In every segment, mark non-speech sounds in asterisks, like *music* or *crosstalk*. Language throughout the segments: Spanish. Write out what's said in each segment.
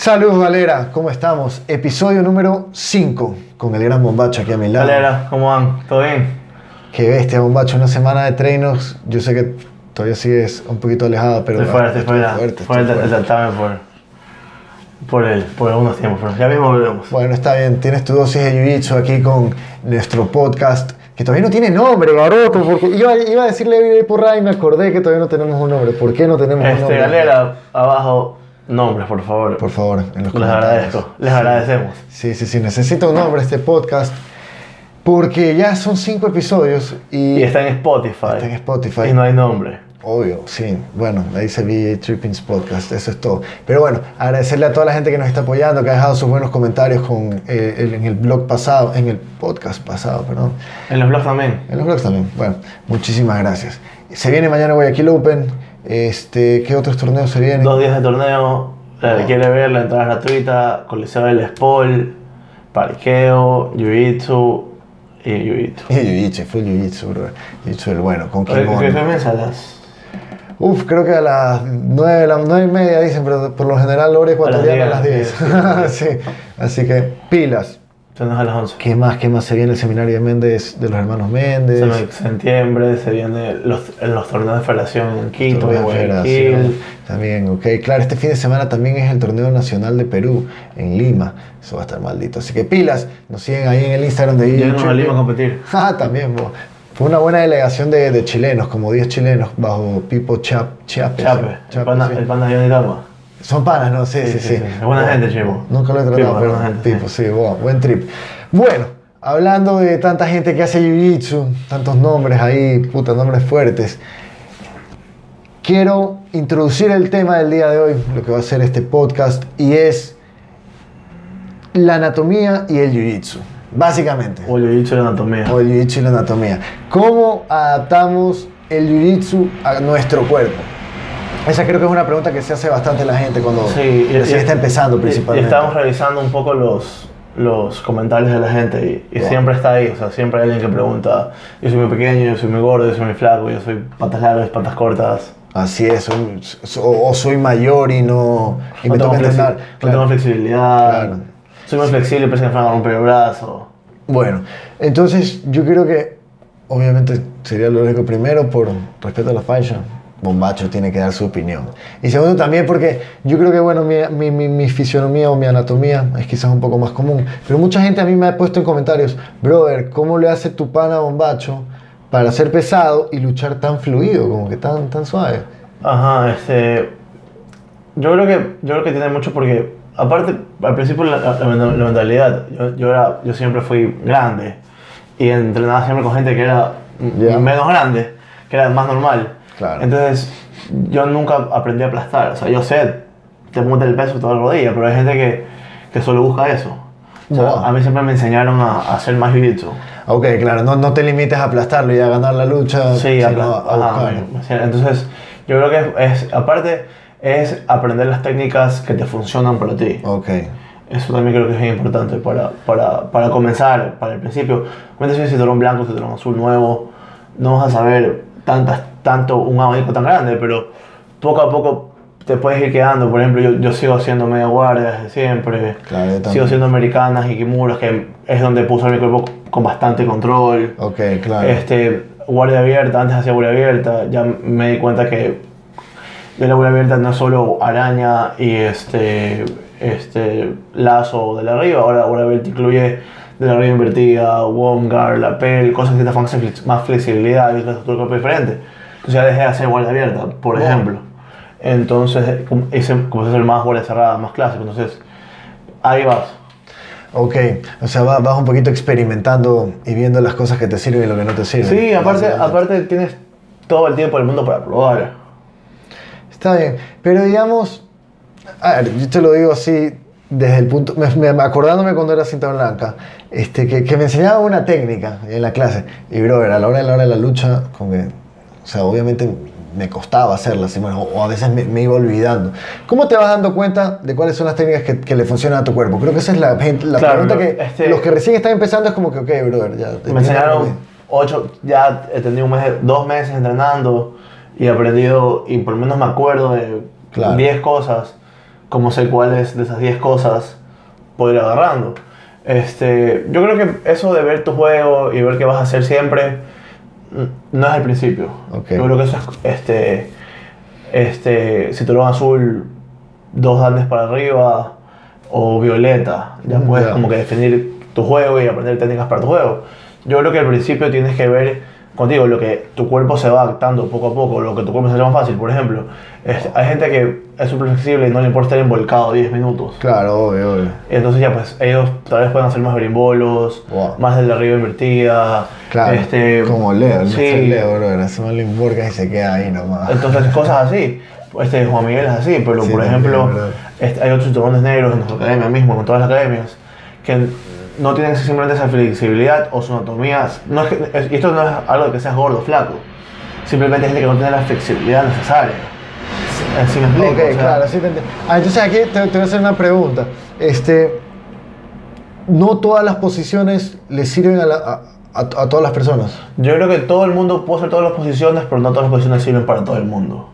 Saludos Valera, ¿cómo estamos? Episodio número 5 con el gran bombacho aquí a mi lado. Valera, ¿cómo van? ¿Todo bien? Qué bestia, bombacho, una semana de treinos. Yo sé que todavía sigues un poquito alejado, pero. Estoy fuera, estoy fuera. fuerte, fuera estoy el fuerte. certamen por, por, el, por algunos tiempos, pero ya mismo volvemos. Bueno, está bien, tienes tu dosis de jiu-jitsu aquí con nuestro podcast, que todavía no tiene nombre, garoto, porque iba, iba a decirle Vida y me acordé que todavía no tenemos un nombre. ¿Por qué no tenemos un Este, nombre? Galera, abajo, nombres, por favor. Por favor, en los Les agradezco, les agradecemos. Sí, sí, sí, necesito un nombre este podcast, porque ya son cinco episodios y... Y está en Spotify. Está en Spotify. Y no hay nombre. Obvio, sí. Bueno, ahí dice VA Trippings Podcast, eso es todo. Pero bueno, agradecerle a toda la gente que nos está apoyando, que ha dejado sus buenos comentarios con, eh, el- en el blog pasado, en el podcast pasado, perdón. En los blogs también. En los blogs también. Bueno, muchísimas gracias. Se viene mañana Guayaquil Open. Este, ¿Qué otros torneos se vienen? Dos días de torneo. La que quiere ver, la entrada gratuita. Coliseo del Spol, Parqueo, Jiu-Jitsu y Jiu-Jitsu. Y *laughs* Jiu-Jitsu, fue Jiu-Jitsu, bro. Jiu-Jitsu el bueno, con ¿Qué kimono. qué comienza a las Uf, creo que a las 9, las 9 y media dicen, pero por lo general hora ecuatoriana a las 10. *laughs* sí, así que pilas. Entonces a las 11. ¿Qué más? ¿Qué más se viene el seminario de Méndez, de los hermanos Méndez? Se me- septiembre se vienen los, en los torneos de federación en Quito, en. Guayaquil. También, ok. Claro, este fin de semana también es el torneo nacional de Perú en Lima. Eso va a estar maldito. Así que pilas, nos siguen ahí en el Instagram de Llévanos a YouTube. Lima a competir. *laughs* Ah, también, bo. Fue una buena delegación de, de chilenos, como 10 chilenos, bajo Pipo Chap, Chape. Chape, el Chape, panda, sí. el panda de. Son panas, ¿no? Sí, sí, sí. Es buena gente, Chivo. Nunca lo he tratado, pero buena gente, tipo, sí, wow, buen trip. Bueno, hablando de tanta gente que hace jiu-jitsu, tantos nombres ahí, puta, nombres fuertes. Quiero introducir el tema del día de hoy, lo que va a ser este podcast, y es la anatomía y el jiu-jitsu, básicamente. O Jiu-Jitsu de anatomía. O el jiu-jitsu y la anatomía. ¿Cómo adaptamos el jiu-jitsu a nuestro cuerpo? Esa creo que es una pregunta que se hace bastante la gente cuando Sí, y- recién y- está empezando y- principalmente. Estamos revisando un poco los, los comentarios de la gente y, Wow. siempre está ahí, o sea, siempre hay alguien que pregunta, yo soy muy pequeño, yo soy muy gordo, yo soy muy flaco, yo soy patas largas, patas cortas, Así es, soy- o, o soy mayor y no, y no, me tengo, flexi- entrenar. no Claro. tengo flexibilidad, Claro. soy muy flexible, pero se me romper el brazo. Bueno, entonces yo creo que obviamente sería lo lógico primero por respeto a la fashion. Bombacho tiene que dar su opinión. Y segundo también porque yo creo que bueno, mi, mi, mi, mi fisionomía o mi anatomía es quizás un poco más común. Pero mucha gente a mí me ha puesto en comentarios, brother, ¿cómo le hace tu pana Bombacho para ser pesado y luchar tan fluido, como que tan, tan suave? Ajá, este. Yo creo que, yo creo que tiene mucho porque, aparte, al principio la, la- la- mentalidad, yo, yo, era, yo siempre fui grande y entrenaba siempre con gente que era Ya. menos grande, que era más normal. Claro. Entonces, yo nunca aprendí a aplastar. O sea, yo sé, te monta el peso toda la rodilla, pero hay gente que, que solo busca eso. O sea, Wow. A mí siempre me enseñaron a, a hacer más jiu-jitsu. Ok, claro, no, no te limites a aplastarlo y a ganar la lucha, Sí, sino a, buscar. sea, entonces yo creo que es, es- aparte es aprender las técnicas que te funcionan para ti. Ok, Eso también creo que es bien importante para, para, para comenzar, para el principio. Cuando si un cinturón blanco, cinturón azul nuevo, no vas a saber tantas, tanto un abanico tan grande, pero poco a poco te puedes ir quedando. Por ejemplo, yo, yo sigo haciendo media guardia desde siempre. Claro, yo también. sigo haciendo americanas y kimuras, que es donde puse mi cuerpo con bastante control. ok, claro. Este, guardia abierta, antes hacía guardia abierta, ya me di cuenta que de la guardia abierta no es solo araña y este, este lazo de la arriba, ahora la guardia abierta incluye de la arriba invertida, guard, lapel, cosas que te dan más flexibilidad y otro cuerpo diferente. Entonces ya dejé de hacer guardia abierta, por Wow. ejemplo. Entonces hice, comencé a hacer más guardia cerrada, más clásico, entonces ahí vas. Ok, o sea, va- vas un poquito experimentando y viendo las cosas que te sirven y lo que no te sirven. Sí, aparte, aparte tienes todo el tiempo del mundo para probar. Está bien, pero digamos, a ver, yo te lo digo así desde el punto, me, me- acordándome cuando era cinta blanca, este, que, que me enseñaban una técnica en la clase y, brother, a la hora de la hora de la lucha, como que, o sea, obviamente me costaba hacerla, así, bueno, o a veces me, me iba olvidando. ¿Cómo te vas dando cuenta de cuáles son las técnicas que, que le funcionan a tu cuerpo? Creo que esa es la, la Claro, pregunta que este- los que recién están empezando es como que, ok, brother, ya. te- Me enseñaron ocho, ya he tenido un mes, dos meses entrenando y he aprendido, y por lo menos me acuerdo de Claro. 10 cosas. cómo sé cuáles de esas 10 cosas puedo ir agarrando. Este, yo creo que eso de ver tu juego y ver qué vas a hacer siempre no es el principio. Yo creo que eso es este, este, cinturón azul, dos dantes para arriba o violeta. Ya puedes como que definir tu juego y aprender técnicas para tu juego. Yo creo que al principio tienes que ver contigo lo que tu cuerpo se va adaptando poco a poco, lo que tu cuerpo se hace más fácil. Por ejemplo, este, hay gente que es súper flexible y no le importa estar involcado 10 minutos. Claro, obvio, obvio. Entonces ya pues ellos tal vez pueden hacer más brimbolos, Wow. más del de arriba invertida. Claro, este, como Leo, el sí. Mr. Leo, bro. Ese man le importa y se queda ahí nomás. Entonces cosas así. Este, Juan Miguel es así, pero Sí, por ejemplo, este, hay otros cinturones negros en nuestra academia mismo, en todas las academias, que no tienen simplemente esa flexibilidad o su anatomía. No es que, es- y esto no es algo de que seas gordo o flaco, simplemente es gente que no tiene la flexibilidad necesaria. Así me explico. Ok, o sea, claro, sí te entiendo. Ah, entonces aquí te, te voy a hacer una pregunta. Este, no todas las posiciones le sirven a, la- a- a- a todas las personas. Yo creo que todo el mundo puede hacer todas las posiciones, pero no todas las posiciones sirven para todo el mundo.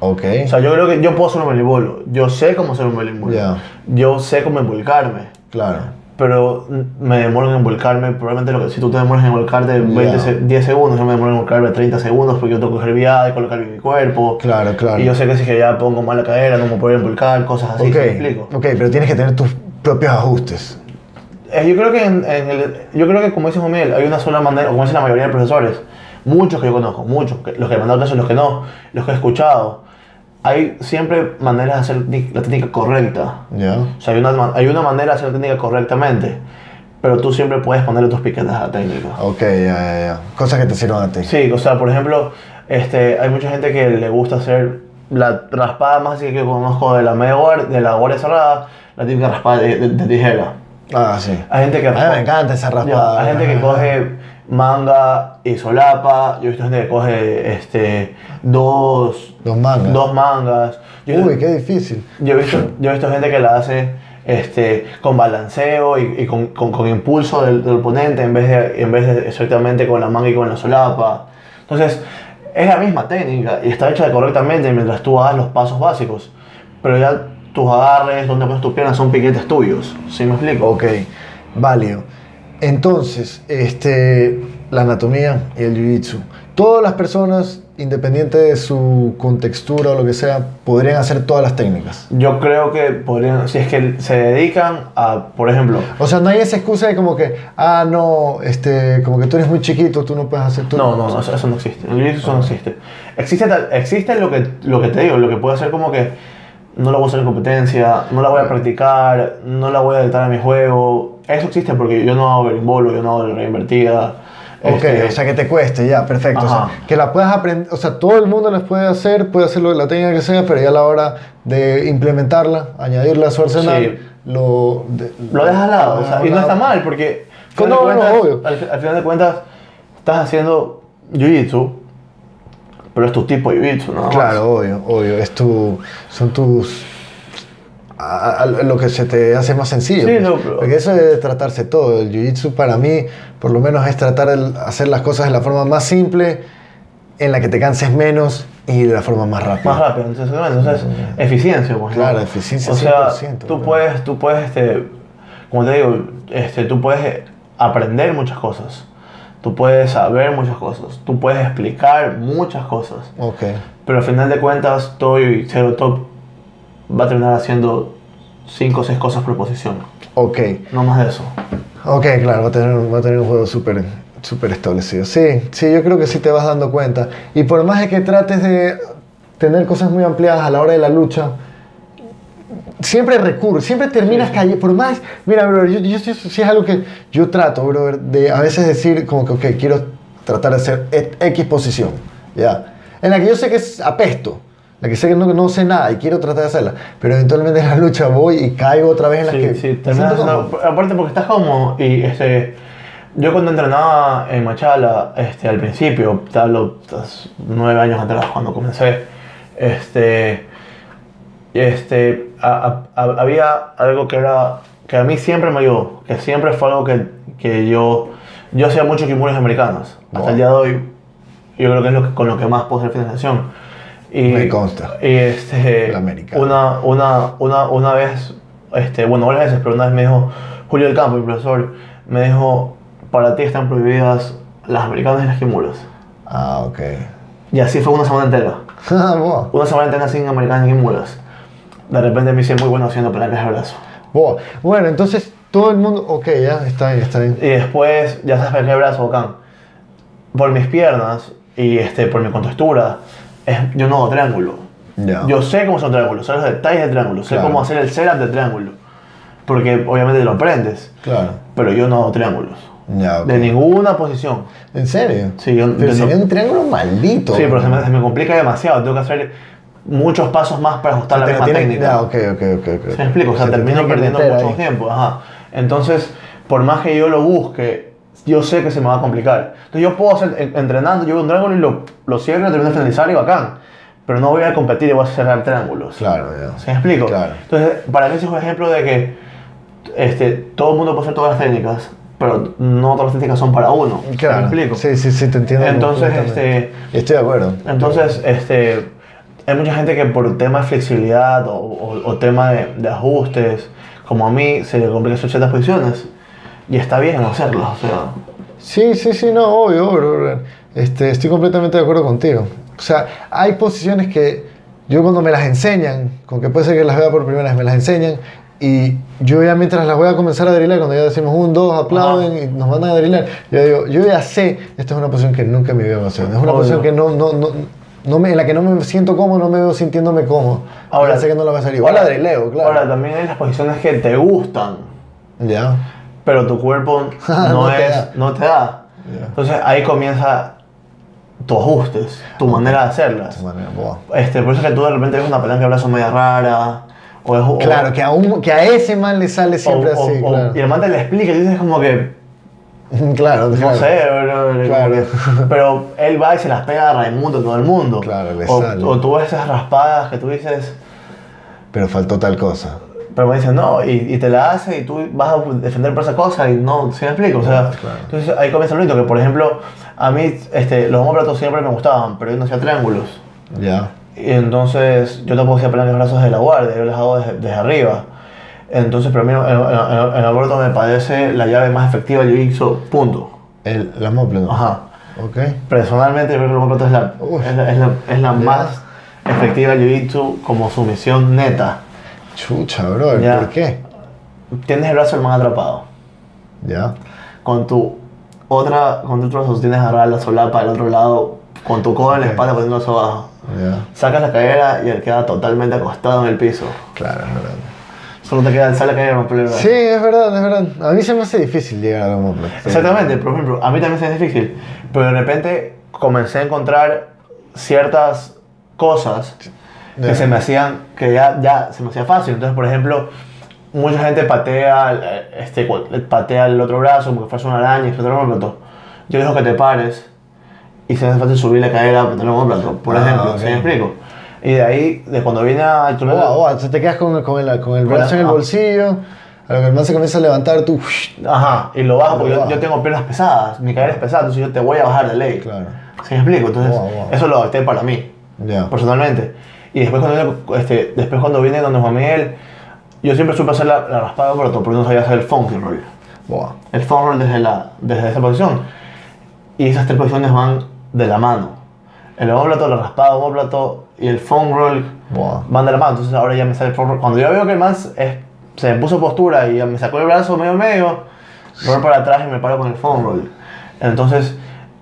Ok. O sea, yo creo que yo puedo hacer un belibolo. Yo sé cómo hacer un belibolo. Ya. Yo sé cómo involucrarme. claro. Pero me demoro en involucrarme. Probablemente lo que, si tú te demoras en involucrarte 20 Ya. se- 10 segundos, yo me demoro en involucrarme 30 segundos porque yo tengo que coger viada y colocar mi cuerpo. Claro, claro. Y yo sé que si que ya pongo mal la cadera, no me puedo involucrar, cosas así. ok, ¿sí ¿Me explico? ok, pero tienes que tener tus propios ajustes. Eh, yo creo que en, en el, yo creo que como dice Juan Miguel, hay una sola manera, como dicen la mayoría de profesores, muchos que yo conozco, muchos, que- los que me han dado clases, los que no, los que he escuchado, hay siempre maneras de hacer la técnica correcta. Ya. O sea, hay una, hay una manera de hacer la técnica correctamente, pero tú siempre puedes ponerle tus piquetes a la técnica. Ok, ya, ya, ya. Cosas que te sirvan a ti. Sí, o sea, por ejemplo, este, hay mucha gente que le gusta hacer la raspada más así que conozco de la media guardia, de la guardia cerrada, la típica raspada de, de- de tijera. Ah, sí. Hay gente que A mí me encanta esa raspada. hay gente que coge manga y solapa. Yo he visto gente que coge este, dos, Dos mangas. dos mangas. Yo, Uy, qué difícil. yo he visto, yo he visto gente que la hace este, con balanceo y, y con, con- con impulso del, del oponente en vez, de, en vez de exactamente con la manga y con la solapa. Entonces, es la misma técnica y está hecha correctamente mientras tú hagas los pasos básicos. Pero ya tus agarres, donde pones tus piernas son piquetes tuyos. ¿Sí me explico? Ok, válido. Entonces, este, la anatomía y el jiu-jitsu. Todas las personas, independiente de su contextura o lo que sea, podrían hacer todas las técnicas. Yo creo que podrían, si es que se dedican a, por ejemplo, O sea, no hay esa excusa de como que, ah, no, este, como que tú eres muy chiquito, tú no puedes hacer todo. no, no, no, eso, eso no existe. El jiu-jitsu eso no existe. Existe, tal- existe lo, que, lo que te digo, lo que puede ser como que no la voy a hacer en competencia, no la voy a practicar, no la voy a editar a mi juego. Eso existe porque yo no hago berimbolo, yo no hago reinvertida. Ok, Este, o sea, que te cueste, ya, perfecto. O sea, que la puedas aprender, o sea, todo el mundo las puede hacer, puede hacer lo- la técnica que sea, pero ya a la hora de implementarla, añadirla a su arsenal, Sí. lo... de- lo dejas al lado. o sea, dejas y no está mal porque No, al final de no, cuentas- obvio. Al, al final de cuentas estás haciendo jiu-jitsu, pero es tu tipo de jiu-jitsu, ¿no? Claro, obvio, obvio. Es tu, son tus. A- a- lo que se te hace más sencillo. Sí, pues. no, pero- Porque eso debe tratarse todo. El jiu-jitsu para mí, por lo menos, es tratar de hacer las cosas de la forma más simple, en la que te canses menos y de la forma más rápida. Más rápido, entonces, entonces eficiencia, pues, ¿no? Claro, eficiencia O sea, 100%, tú claro. puedes, tú puedes, este, como te digo, este, tú puedes aprender muchas cosas, tú puedes saber muchas cosas, tú puedes explicar muchas cosas, Ok. pero al final de cuentas, todo y cero top va a terminar haciendo 5 o 6 cosas por posición, Ok. no más de eso. Ok, claro, va a tener, va a tener un juego súper súper establecido. Sí, sí, yo creo que sí te vas dando cuenta. Y por más de que trates de tener cosas muy ampliadas a la hora de la lucha, siempre recurres, siempre terminas cayendo. Por más, mira, bro, yo, yo, sí- sí es algo que yo trato, bro, de a veces decir como que, ok, quiero tratar de hacer X posición, ¿ya? En la que yo sé que es apesto. La que sé que no, no sé nada y quiero tratar de hacerla, pero eventualmente en la lucha voy y caigo otra vez en la Sí, que sí, terminas haciendo- cómodo. aparte porque estás como y este yo cuando entrenaba en Machala este al principio te hablo nueve años atrás cuando comencé este este a- a- a- había algo que era que a mí siempre me ayudó que siempre fue algo que, que yo yo hacía mucho kimuras americanos hasta Wow. el día de hoy yo creo que es lo que- con lo que más puedo hacer financiación Y, Me consta. Y este, una, una, una, una vez, este, bueno, varias veces, pero una vez me dijo Julio del Campo, el profesor, me dijo, para ti están prohibidas las americanas y las kimuras. Ah, ok. Y así fue una semana entera. *laughs* Ah. Una semana entera sin americanas y kimuras. De repente me hice muy bueno haciendo palancas de brazo. Boa. Bueno, entonces todo el mundo. Ok, ya, está bien, está bien. Y después, ya sabes palanca de brazo, bacán. Por mis piernas y este, por mi contextura, es, yo no hago triángulo. Ya. Yo sé cómo son triángulos, sé los detalles de triángulo, sé Claro. cómo hacer el setup de triángulo. Porque obviamente lo aprendes, Claro. pero yo no hago triángulos. Ok. De ninguna posición. ¿En serio? Sí, yo, Pero no- sería un triángulo maldito. sí, pero se me, se me complica demasiado. Tengo que hacer muchos pasos más para ajustar O la sea, misma tiene- técnica. Ya, ok, ok, ok. ok. ¿Se me explico? O sea, Se te termino perdiendo mucho ahí. tiempo. Ajá. Entonces, por más que yo lo busque, yo sé que se me va a complicar. Entonces, yo puedo hacer, en- entrenando, yo veo un triángulo y lo, lo cierro, termino de finalizar y bacán. Pero no voy a competir y voy a cerrar triángulos. Claro, ya. ¿Se me explico? Claro. Entonces, para mí ese es un ejemplo de que este, todo el mundo puede hacer todas las técnicas, pero no todas las técnicas son para uno. ¿Se Claro. me explico? Sí, sí, sí, te entiendo. Entonces, este, Estoy de acuerdo. entonces, este, hay mucha gente que por tema de flexibilidad o, o- o tema de, de ajustes, como a mí, se le complica hacer ciertas posiciones. Y está bien hacerlas, o sea. Sí, sí, sí, no, obvio, obvio. Este, estoy completamente de acuerdo contigo. O sea, hay posiciones que yo cuando me las enseñan, con que puede ser que las vea por primera vez, me las enseñan y yo ya mientras las voy a comenzar a drilar, cuando ya decimos un, dos, aplauden y nos mandan a drilar, yo digo, yo ya sé, esta es una posición que nunca voy a hacer. Es una Obvio. posición que no, no, no, no me, en la que no me siento cómodo, no me veo sintiéndome cómodo. Ahora- ya sé que no la voy a hacer. Igual la drileo, claro. Ahora, también hay las posiciones que te gustan, ya. Pero tu cuerpo *laughs* no, No te es, da. no te da. Ya. Entonces ahí comienza tus ajustes, tu manera de hacerlas. De manera boa. Este, por eso es que tú de repente ves una palanca de brazo media rara, o es o- Claro, que a, un, que a ese man le sale siempre o- así, claro. Y el man te le explica y dices como que, *laughs* claro, no claro. sé, bro, Claro. que- *laughs* pero él va y se las pega a Raimundo a todo el mundo. Claro, le sale. o tú ves esas raspadas que tú dices, Pero faltó tal cosa. Pero me dicen no, y, y te la hace y tú vas a defender por esa cosa y no, ¿sí me explico? O sea, Claro. entonces ahí comienza lo bonito, que por ejemplo, a mí este, los homóplatos siempre me gustaban, pero yo no hacía triángulos. Ya. Y entonces yo tampoco hacía palancas de brazos de la guardia, yo las hago desde, desde arriba. Entonces, pero a mí en, en, en el aborto me parece la llave más efectiva del jiu-jitsu, punto. El, mople, ¿no? Ajá. Ok. Personalmente, yo creo que el homóplato es la, Uf. es la, es la, es la más efectiva del jiu-jitsu como sumisión neta. Chucha, bro. Ya. ¿Por qué? Tienes el brazo del man atrapado. Ya. Con tu otra, con tu otro brazo tienes agarrada la solapa del otro lado, con tu codo en la Ok. espalda poniendo eso abajo. Ya. Sacas la cadera y él queda totalmente acostado en el piso. Claro, es verdad. Solo te queda alzar la cadera y romper el brazo. Sí, es verdad, es verdad. A mí se me hace difícil llegar a la mople. Sí. Exactamente, por ejemplo, a mí también se me hace difícil, pero de repente comencé a encontrar ciertas cosas que se me hacían, que ya, ya se me hacía fácil. Entonces, por ejemplo, mucha gente patea, eh, este, patea el otro brazo como que fuese una araña se plato. Yo dejo que te pares y se me hace fácil subir la cadera por Ah, ejemplo, ok. ¿se me explico? Y de ahí, de cuando viene a tu boa, entonces te quedas con, con el, con el brazo en el bolsillo. A lo que man se comienza a levantar, tú. Ajá, y lo bajo porque yo, yo tengo piernas pesadas, mi cadera es pesada, entonces yo te voy a bajar de ley. Claro. ¿Sí me explico? Entonces, wow. eso lo adapté para mí, Ya. personalmente. Y después cuando, este, después cuando vine donde Juan Miguel, yo siempre supe hacer la, la raspada de pero no sabía hacer el funky roll. Boa. El funky roll desde, la, desde esa posición. Y esas tres posiciones van de la mano. El homóplato, la raspada de homóplato y el foam roll Boa. van de la mano. Entonces ahora ya me sale el foam roll. Cuando yo veo que el man se puso postura y me sacó el brazo medio medio, me voy para atrás y me paro con el foam roll. Entonces,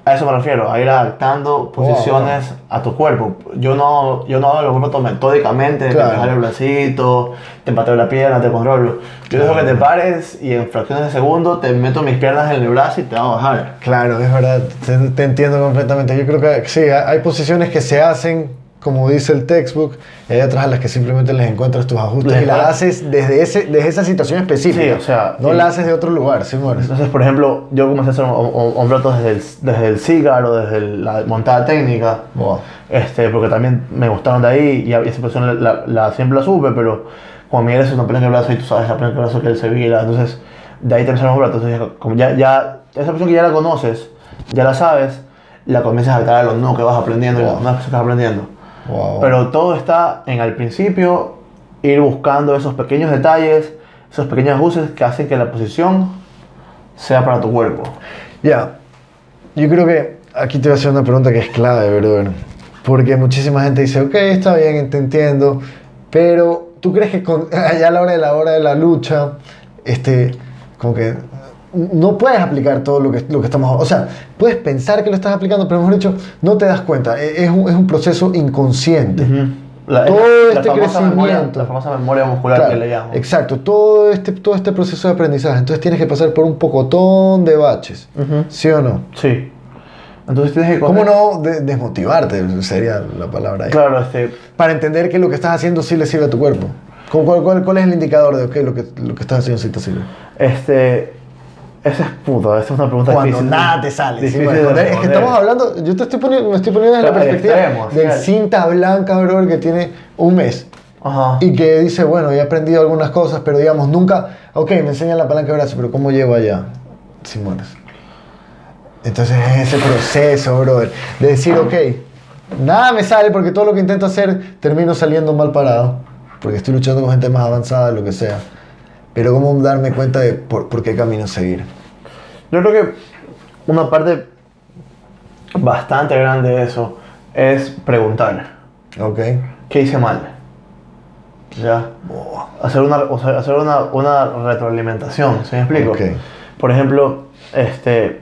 a eso me refiero, a ir adaptando posiciones a tu cuerpo. Yo no, yo no hago homóplato metódicamente, Claro. te jalo el bracito, te empateo la pierna, te controlo. Yo dejo que te pares y en fracciones de segundo te meto mis piernas en el brazo y te hago bajar. Claro, es verdad, te, te entiendo completamente. Yo creo que sí, hay posiciones que se hacen, como dice el textbook, y hay otras a las que simplemente les encuentras tus ajustes Les y las haces desde, ese, desde esa situación específica. Sí, o sea, no la haces de otro lugar, sí, mueres. Entonces, por ejemplo, yo comencé a hacer homóplatos desde el, desde el cigar o desde el- la montada técnica. Boa. Este, porque también me gustaron de ahí y esa posición la, la- la- siempre la supe, pero cuando Miguel es una palanca de brazo y tú sabes la palanca de brazo que él se vira, entonces de ahí te empezaron los brazos. Entonces, como ya, ya, esa posición que ya la conoces, ya la sabes, la comienzas a adaptar a los no que vas aprendiendo y las Wow. cosas que vas aprendiendo. Wow. Pero todo está en al principio ir buscando esos pequeños detalles, esos pequeños ajustes que hacen que la posición sea para tu cuerpo. Ya, yo creo que aquí te voy a hacer una pregunta que es clave, brother. Porque muchísima gente dice, ok, está bien, te entiendo, pero ¿tú crees que con, *laughs* allá a la hora de la hora de la lucha, este, como que no puedes aplicar todo lo que, lo que estamos... O sea, puedes pensar que lo estás aplicando, pero mejor dicho, no te das cuenta. E- Es un, es un proceso inconsciente. La, Todo la este famosa memoria- crecimiento. la famosa memoria muscular Claro, que le llamo. Exacto, todo este, todo este proceso de aprendizaje. Entonces tienes que pasar por un pocotón de baches. ¿Sí o no? Sí. Entonces tienes que... ¿Cómo no de- desmotivarte? Sería la palabra ahí. Claro, este, Para entender que lo que estás haciendo sí le sirve a tu cuerpo. ¿Cuál, cuál, cuál- es el indicador de lo que lo que estás haciendo sí te sirve? este, esa es puta, esa es una pregunta Cuando difícil. nada te sale. sí, Difícil de responder. es que estamos hablando, yo te estoy poniendo, me estoy poniendo en la perspectiva extremos, del claro. cinta blanca, bro, que tiene un mes. Ajá. Y que dice, bueno, he aprendido algunas cosas, pero digamos, nunca, ok, me enseñan la palanca de brazo, pero ¿cómo llego allá? Si mueres. Entonces es ese proceso, brother, de decir, ok, nada me sale porque todo lo que intento hacer termino saliendo mal parado, porque estoy luchando con gente más avanzada, lo que sea. Pero cómo darme cuenta de por, por qué camino seguir. Yo creo que una parte bastante grande de eso es preguntar. Ok. ¿Qué hice mal? ¿Ya? Hacer una, o sea, hacer una, una retroalimentación, ¿se me explico? Por ejemplo, este,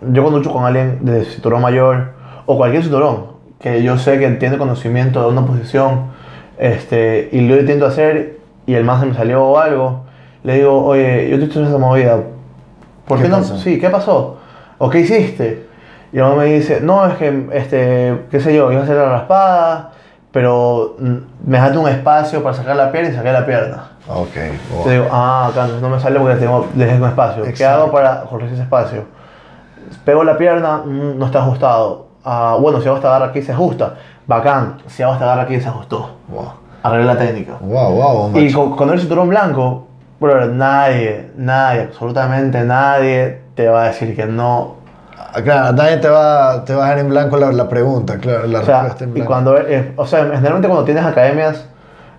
yo cuando lucho con alguien de cinturón mayor o cualquier cinturón que yo sé que tiene conocimiento de una posición este, y lo intento hacer y el más se me salió o algo, le digo, oye, yo te estoy haciendo esa movida, ¿por ¿Qué qué, no? pasó? Sí, ¿qué pasó? ¿O qué hiciste? Y luego me dice, no, es que, este, qué sé yo, iba a hacer la raspada, pero mm, me dejaste un espacio para sacar la pierna y saqué la pierna. Ok. Te digo, ah, acá no me sale porque tengo, dejé un espacio. ¿Qué Exacto. hago para corregir ese espacio? Pego la pierna, mm, no está ajustado. Ah, bueno, si hago esta garra aquí se ajusta. Bacán, si hago esta garra aquí se ajustó. Wow. Arreglé la técnica. Wow, wow, Y macho. con, con el cinturón blanco, bro, nadie, nadie, absolutamente nadie te va a decir que no. Claro, nadie te va, te va a dejar en blanco la, la pregunta, claro, la O sea, respuesta en y blanco. cuando, eh, o sea, generalmente cuando tienes academias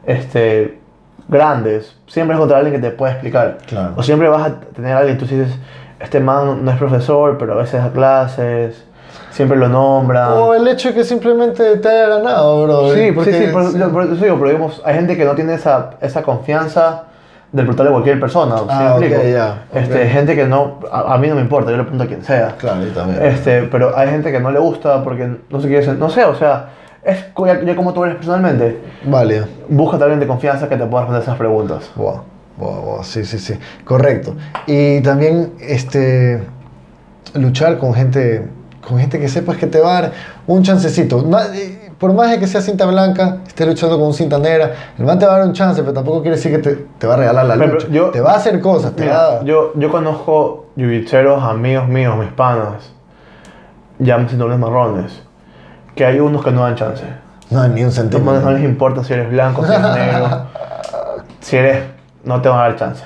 este, grandes, siempre es contra alguien que te puede explicar. Claro. O siempre vas a tener a alguien, tú dices, este man no es profesor, pero a veces da clases, siempre lo nombra. O el hecho de que simplemente te haya ganado, bro. sí, porque sí, sí, por, yo- por eso digo, pero digamos, hay gente que no tiene esa, esa confianza del brutal de cualquier persona. ¿sí Ah, me Este, gente que no, a, a mí no me importa, yo le pregunto a quien sea. Claro, yo también. Este, pero hay gente que no le gusta porque no se quiere, no sé, o sea, es ya, ya como tú eres personalmente. Válido. Busca a alguien de confianza que te pueda responder esas preguntas. Wow, wow, wow, sí, sí, sí. Correcto. Y también, este, luchar con gente, con gente que sepas que te va a dar un chancecito. Eh, Por más de que sea cinta blanca, estés luchando con un cinta negra, el man te va a dar un chance, pero tampoco quiere decir que te, te va a regalar la lucha. yo- te va a hacer cosas, te Mira, va a... yo, yo conozco jiu-jitseros, amigos míos, mis panas, ya cinturones marrones, que hay unos que no dan chance. No, ni un centímetro. no les importa si eres blanco, si eres negro. *laughs* si eres, no te van a dar chance.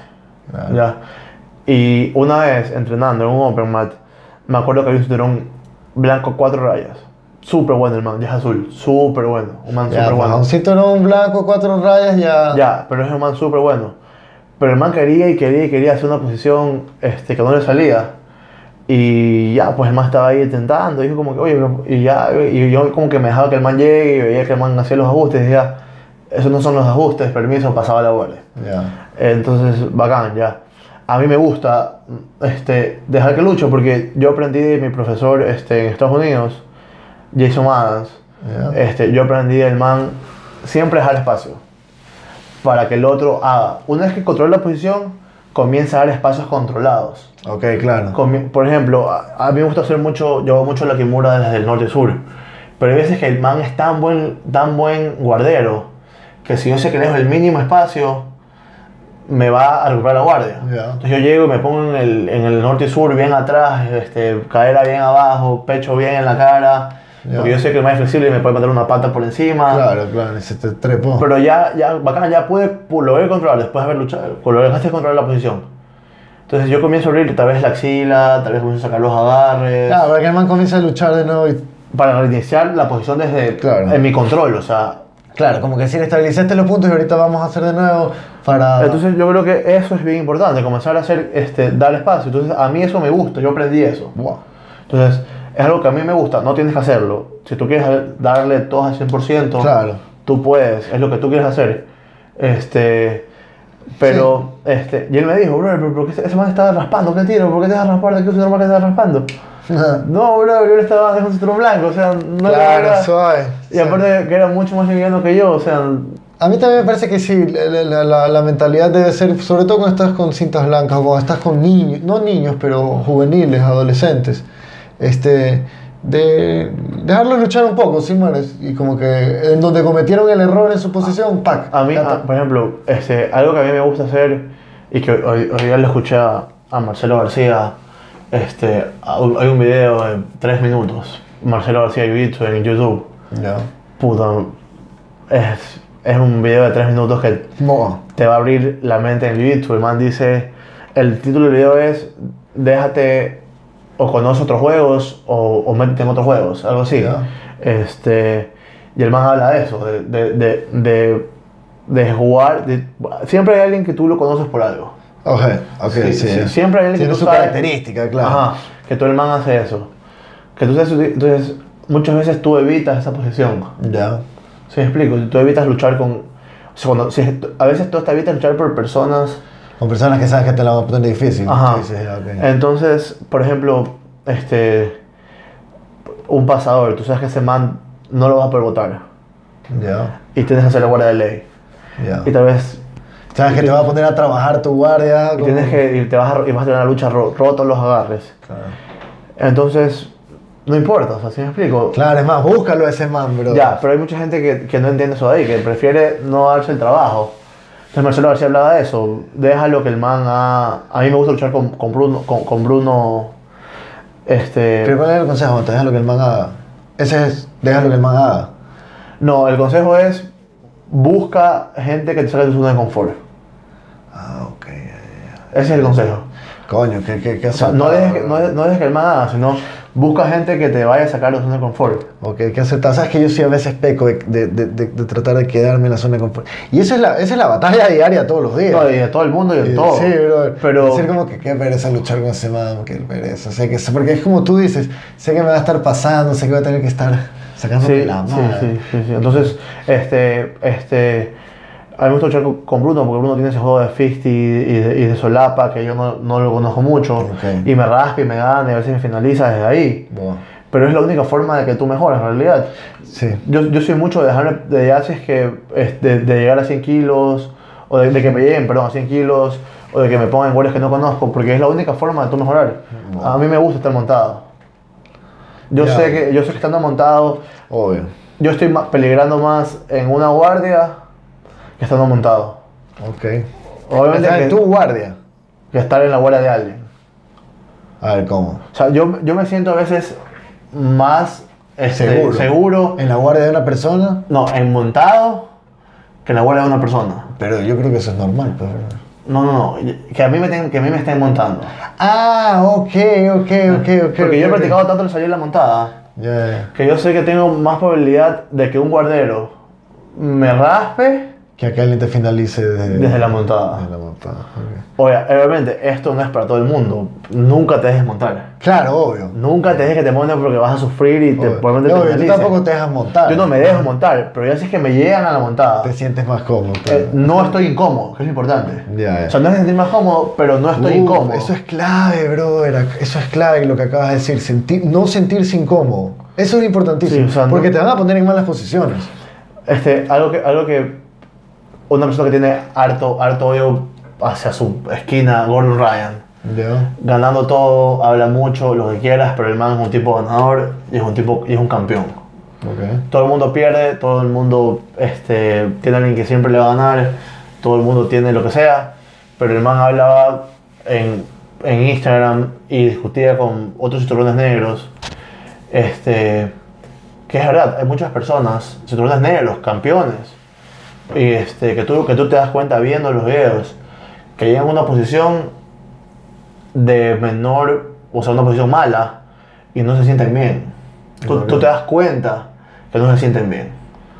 Claro. Ya. Y una vez entrenando en un open mat, me acuerdo que había un cinturón blanco cuatro rayas. Súper bueno el man, ya es azul. Súper bueno. Un man súper bueno. un cinturón blanco, cuatro rayas, ya... Ya, pero es un man súper bueno. Pero el man quería y quería y quería hacer una posición este, que no le salía. Y ya, pues el man estaba ahí intentando. Dijo como que, oye, y ya, y yo como que me dejaba que el man llegue y veía que el man hacía los ajustes. Y decía, esos no son los ajustes, permiso, pasaba la guardia. Ya. Entonces, bacán, ya. A mí me gusta este, dejar que lucho porque yo aprendí de mi profesor este, en Estados Unidos, Jason Adams. Ya. Este, yo aprendí del man siempre dejar espacio para que el otro haga. Una vez que controla la posición, comienza a dar espacios controlados. Ok, claro. Comi- Por ejemplo, a, a mí me gusta hacer mucho, yo hago mucho la Kimura desde el norte y sur. Pero hay veces que el man es tan buen, tan buen guardero que si yo sé que le dejo el mínimo espacio, me va a recuperar la guardia. Ya. Entonces yo llego y me pongo en el, en el norte y sur bien atrás, este, cadera bien abajo, pecho bien en la cara. Ya. Porque yo sé que es flexible y me puede meter una pata por encima. Claro, claro, se te trepó. Pero ya, ya, bacán, ya pude, pu- logré controlar después de haber luchado, lograste controlar la posición. Entonces yo comienzo a abrir tal vez la axila, tal vez comienzo a sacar los agarres. Claro, para que el man comience a luchar de nuevo y para reiniciar la posición desde Claro. en mi control, o sea, Claro, como que si estabilizaste los puntos y ahorita vamos a hacer de nuevo para... entonces yo creo que eso es bien importante, comenzar a hacer, este, dar espacio, entonces a mí eso me gusta, yo aprendí eso. Wow. Entonces, es algo que a mí me gusta, no tienes que hacerlo. Si tú quieres darle todo al 100%, Claro. tú puedes, es lo que tú quieres hacer. Este, pero, este, y él me dijo, bro, pero ¿por qué ese man está raspando? ¿Qué tiro? ¿Por qué te vas a raspar? ¿De qué es normal que estás raspando? *laughs* No, bro, yo le estaba dejando un cinturón blanco, o sea, no claro, era... suave. Y aparte que era mucho más liviano que yo, o sea, A mí también me parece que sí, la, la- la- la mentalidad debe ser, sobre todo cuando estás con cintas blancas cuando estás con niños, no niños, pero juveniles, adolescentes, este, de dejarlos luchar un poco, ¿sí, manes? Y como que en donde cometieron el error en su posición, ¡pac! A mí, a- por ejemplo, este, algo que a mí me gusta hacer y que hoy, hoy día le escuché a, a Marcelo García, este, a- hay un video de 3 minutos, Marcelo García Jiu-Jitsu en YouTube, Ya. puta, es, es un video de 3 minutos que te va a abrir la mente en Jiu-Jitsu. El man dice, el título del video es, déjate o conoce otros juegos o, o métete en otros juegos, algo así. Ya. Este, y el man habla de eso, de, de, de, de, de jugar. siempre hay alguien que tú lo conoces por algo. Ok, ok, sí. Sí, sí, siempre hay alguien Tiene que tú su sabes- característica, claro. Ajá, que tú el man hace eso. Que tú sabes, entonces, muchas veces tú evitas esa posición. Ya. ¿Sí me explico? Tú evitas luchar con... o sea, cuando- si- a veces tú hasta evitas luchar por personas Con personas que sabes que te la van a poner difícil. Ajá. Dices. Entonces, por ejemplo, este, un pasador, tú sabes que ese man no lo vas a poder votar Ya, y tienes que hacer la guardia de ley. ya. Y tal vez Sabes que te va a poner a trabajar tu guardia. y tienes que y te vas a, y vas a tener una lucha ro- rotos los agarres. Claro. Entonces, no importa, o sea, ¿sí me explico? Claro, es más, búscalo ese man, bro. Ya, pero hay mucha gente que, que no entiende eso de ahí, que prefiere no darse el trabajo. Entonces Marcelo García hablaba de eso. Déjalo que el man ha... A mí me gusta luchar con, con Bruno, con, con Bruno... Este... Pero ¿cuál es el consejo? Te déjalo que el man haga. Ese es, déjalo que el man haga. No, el consejo es busca gente que te saque de tu zona de confort. Ah, ok. Ese es el consejo. Coño, ¿qué, qué, qué O sea, no dejes, que, no, no dejes que el man haga, sino busca gente que te vaya a sacar de tu zona de confort. Ok, qué aceptar. Sabes que yo sí a veces peco de, de, de, de- tratar de quedarme en la zona de confort. Y esa es la, esa es la batalla diaria todos los días. No, de todo el mundo y de Y- todo. Sí, bro. Pero, Decir como que qué pereza luchar con ese man, qué pereza. O sea, que, porque es como tú dices, sé que me va a estar pasando, sé que voy a tener que estar sacando sí, la sí, madre. sí, sí, sí. Entonces, este, este, a mí me gusta luchar con- Bruno porque Bruno tiene ese juego de 50 y de, y de solapa que yo no, no lo conozco mucho. Ok. Y me raspa y me gana y a veces me finaliza desde ahí. Buah. Pero es la única forma de que tú mejores en realidad. Sí. Yo, yo soy mucho de dejarme de yaces que es de, de llegar a 100 kilos, o de, de que me lleguen, perdón, a 100 kilos, o de que me pongan guardias que no conozco, porque es la única forma de tú mejorar. Wow. A mí me gusta estar montado. Yo Ya. sé que yo sé que estando montado, Obvio. yo estoy ma- peligrando más en una guardia que estando montado. Ok. Obviamente Estás en que, tu guardia. que estar en la guardia de alguien. A ver, ¿cómo? O sea, yo, yo me siento a veces más este, Seguro. seguro, ¿En la guardia de una persona? no, en montado que en la guardia de una persona. Pero yo creo que eso es normal, pues. bro. No, no, no. Que a mí me, ten- que a mí me estén montando. Ah, ok, ok, ok, ok. Porque ok, yo he practicado tanto el salir la montada ya. que yo sé que tengo más probabilidad de que un guardero me raspe Que acá alguien te finalice desde, desde la montada. desde la montada. Oye, obviamente, esto no es para todo el mundo. Nunca te dejes montar. Claro, obvio. Nunca te dejes que te monten porque vas a sufrir y te, obvio. probablemente No, te obvio, tú finalicen. tampoco te dejas montar. Yo no me dejo montar, pero ya sé que me llegan a la montada. Te sientes más cómodo. Eh, no estoy incómodo, que es lo importante. O sea, no es sentir más cómodo, pero no estoy Uf, incómodo. Eso es clave, bro. Eso es clave lo que acabas de decir. sentir- no sentirse incómodo. Eso es importantísimo. Sí, o sea, no- porque te van a poner en malas posiciones. Este, algo que, algo que una persona que tiene harto, harto odio hacia su esquina, Gordon Ryan, ¿Ya? ganando todo, habla mucho, lo que quieras, pero el man es un tipo ganador y es un tipo y es un campeón. Ok. Todo el mundo pierde, todo el mundo este, tiene a alguien que siempre le va a ganar, todo el mundo tiene lo que sea, pero el man hablaba en, en Instagram y discutía con otros cinturones negros, este, que es verdad, hay muchas personas, cinturones negros, campeones, y este, que, tú, que tú te das cuenta viendo los videos, que llegan a una posición de menor, o sea, una posición mala, y no se sienten bien. Tú, tú te das cuenta que no se sienten bien.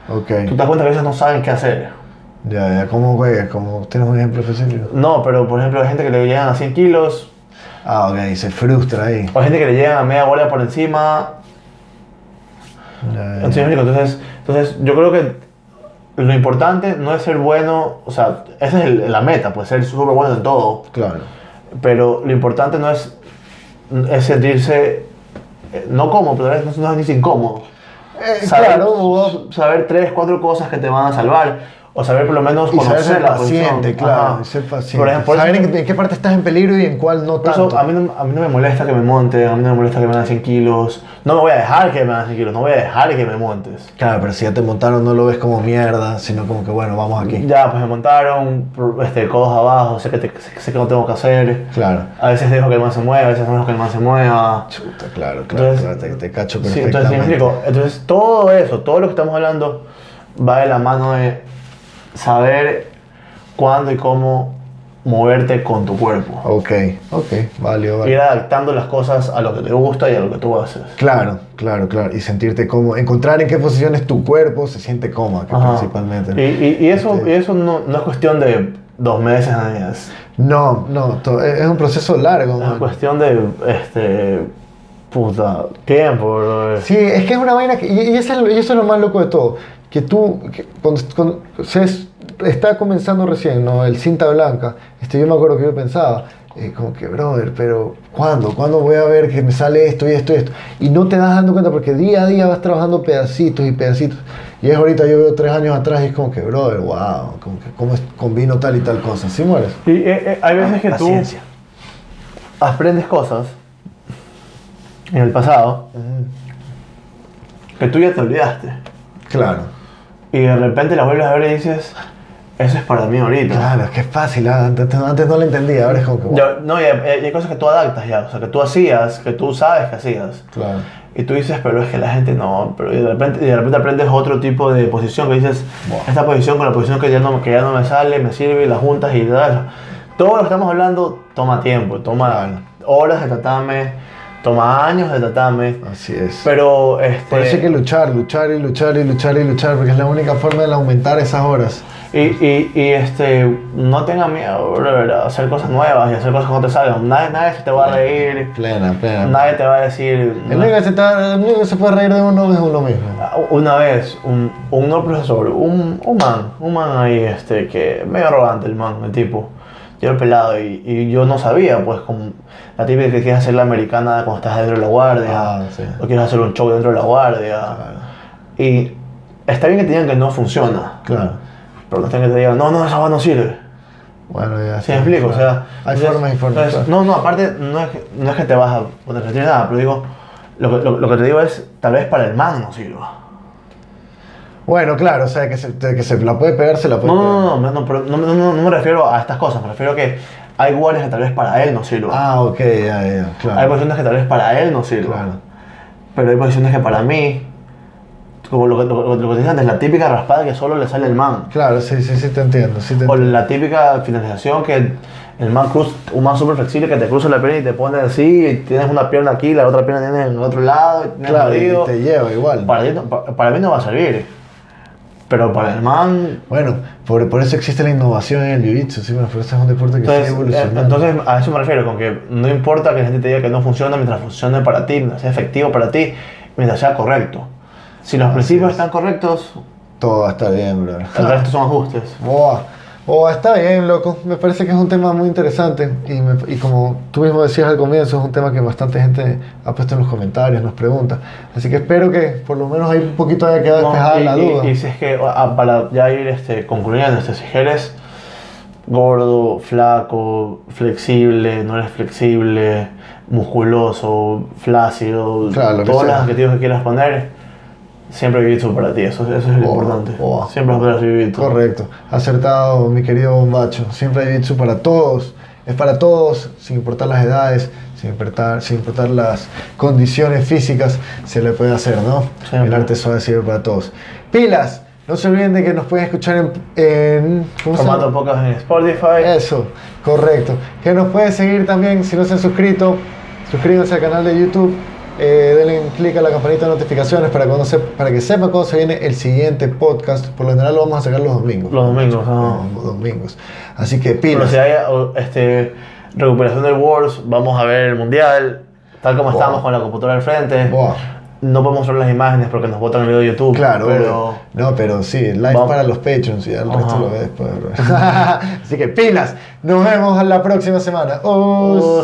Ok. Tú te das cuenta que ellos no saben qué hacer. Ya, ya. ¿Cómo juegas? ¿Cómo tienes un ejemplo específico? No, pero por ejemplo hay gente que le llegan a 100 kilos, Ah, ok. Se frustra ahí. o hay gente que le llegan a media bola por encima. Ya, ya. Entonces, entonces yo creo que lo importante no es ser bueno, o sea, esa es el- la meta, pues ser súper bueno en todo. Claro. Pero lo importante no es, es sentirse, eh, no cómodo, pero a veces no, no es ni incómodo. Eh, Saber, claro, vos- saber tres, cuatro cosas que te van a salvar. O saber por lo menos y saber conocer ser la paciente, claro. Ser paciente. Por ejemplo, por saber eso- en, qué- en qué parte estás en peligro y en cuál no por eso tanto. a mí, no, a mí no me molesta que me monte, a mí no me molesta que me hagan 100 kilos. No me voy a dejar que me hagan 100 kilos, no voy a dejar que me montes. Claro, pero si ya te montaron no lo ves como mierda, sino como que bueno, vamos aquí. Ya, pues me montaron, este, codos abajo, sé que, te- sé, que no tengo que hacer. Claro. A veces dejo que el man se mueva, a veces no dejo que el man se mueva. Chuta, claro, claro, Entonces- claro, te, te cacho perfectamente. entonces, ¿sí explico? Entonces, todo eso, todo lo que estamos hablando, va de la mano de saber cuándo y cómo moverte con tu cuerpo. Ok, ok, válido, Ir válido. adaptando las cosas a lo que te gusta y a lo que tú haces. Claro, claro, claro. Y sentirte cómodo. Encontrar en qué posiciones tu cuerpo se siente cómodo, principalmente. Y, y- y eso, Este- y eso no, no es cuestión de dos meses, es, No, no, to- es un proceso largo. es man. cuestión de, este, puta, tiempo, bro. Sí, es que es una vaina que, y, y eso es, eso es lo más loco de todo, que tú, que cuando, cuando es- está comenzando recién, ¿no? El cinta blanca, este, yo me acuerdo que yo pensaba, eh, como que, brother, pero ¿cuándo? ¿Cuándo voy a ver que me sale esto y esto y esto? Y no te das dando cuenta porque día a día vas trabajando pedacitos y pedacitos. Y es ahorita, yo veo tres años atrás y es como que, brother, wow, como que cómo es- combino tal y tal cosa. ¿Sí mueres? Y eh, eh, hay veces que tú aprendes cosas en el pasado que tú ya te olvidaste. Claro. Y de repente las vuelves a ver y dices, eso es para mí ahorita. Claro, es que es fácil, antes, antes no lo entendía, ahora es como que. Ya- no, y hay, hay cosas que tú adaptas ya, o sea, que tú hacías, que tú sabes que hacías. Claro. Y tú dices, pero es que la gente no, pero y de repente, de repente aprendes otro tipo de posición que dices, Wow. esta posición con la posición que ya, no, que ya no me sale, me sirve, y la juntas y tal. Todo lo que estamos hablando toma tiempo, toma Claro. horas de tatame, toma años de tatame, Así es. pero este... Por eso hay que luchar, luchar y luchar y luchar y luchar, porque es la única forma de aumentar esas horas. Y, y, y, este, no tengas miedo, a hacer cosas nuevas y hacer cosas que no te salgan. Nadie, nadie se te va a reír, Plena, plena. nadie te va a decir... El único que se, está- el único que se puede reír de uno es uno mismo. Una vez, un, un no profesor, un, un man, un man ahí, este, que medio arrogante el man, el tipo. Yo era pelado y, y yo no sabía, pues, como la típica que quieres hacer la americana cuando estás dentro de la guardia, Ah, sí. o quieres hacer un show dentro de la guardia. Y está bien que te digan que no funciona, Claro. Pero no está bien que te digan, no, no, esa va no sirve. Bueno, ya. ¿Sí me explico? O sea, hay entonces- formas y formas. entonces. No, no, aparte, no es, que, no es que te vas a poner nada, pero digo, lo, que- lo, lo que te digo es, tal vez para el man no sirva. Bueno, claro, o sea, que se, que se la puede pegar, se la puede No, pegar. no, no, no, no, pero no, no, me refiero a estas cosas, me refiero a que hay guardias que tal vez para él no sirvan. Ah, ok, ya, ya, Hay claro. posiciones que tal vez para él no sirvan. Claro. Pero hay posiciones que para mí, como lo que, lo, lo que te dije antes, la típica raspada que solo le sale el man. Claro, sí, sí, sí, te entiendo. Sí te O entiendo. la típica finalización que el man cruz, un man súper flexible que te cruza la pierna y te pone así, y tienes una pierna aquí, la otra pierna tienes en el otro lado, Claro, y te lleva igual. para, ti no- pa- para mí no va a servir. Pero para el man Bueno, por, por eso existe la innovación en el jiu-jitsu, sí, bueno, por eso es un deporte que sigue Entonces, eh, evolucionando. entonces, a eso me refiero, con que no importa que la gente te diga que no funciona mientras funcione para ti, mientras sea efectivo para ti, mientras sea correcto. Si los principios es. están correctos, Todo va a estar bien, bro. el resto son ajustes. Boa. Boa, está bien, loco. Me parece que es un tema muy interesante. Y, me- y como tú mismo decías al comienzo, es un tema que bastante gente ha puesto en los comentarios, nos pregunta. Así que espero que por lo menos ahí un poquito haya quedado No, despejada y, la y- duda. y si es que, ah, para ya ir este, concluyendo, este, si eres gordo, flaco, flexible, no eres flexible, musculoso, flácido, Claro, todos los adjetivos que quieras poner, siempre jiu-jitsu para ti, eso, eso es lo Boa, importante. boa. Siempre vas a poder jiu-jitsu. Correcto. Acertado, mi querido Bombacho. Siempre hay jiu-jitsu para todos. Es para todos, sin importar las edades, sin importar, sin importar las condiciones físicas, se le puede hacer, ¿no? Siempre. El arte suave sirve para todos. Pilas, no se olviden de que nos pueden escuchar en... en. Formato pocas en Spotify. Eso, correcto. Que nos pueden seguir también si no se han suscrito. Suscríbanse al canal de YouTube. Eh, denle clic a la campanita de notificaciones para, cuando se- para que sepa cuándo se viene el siguiente podcast. Por lo general lo vamos a sacar los domingos. Los domingos, ajá. Los domingos. Así que Pero pilas. si hay este, recuperación del Wars, vamos a ver el Mundial, tal como Wow. estamos con la computadora al frente. No podemos ver las imágenes porque nos botan el video de YouTube. Claro, pero no, pero sí, live Vamos. para los Patreons y el resto lo ves después. *laughs* Así que pilas, nos vemos la próxima semana. Os- Os-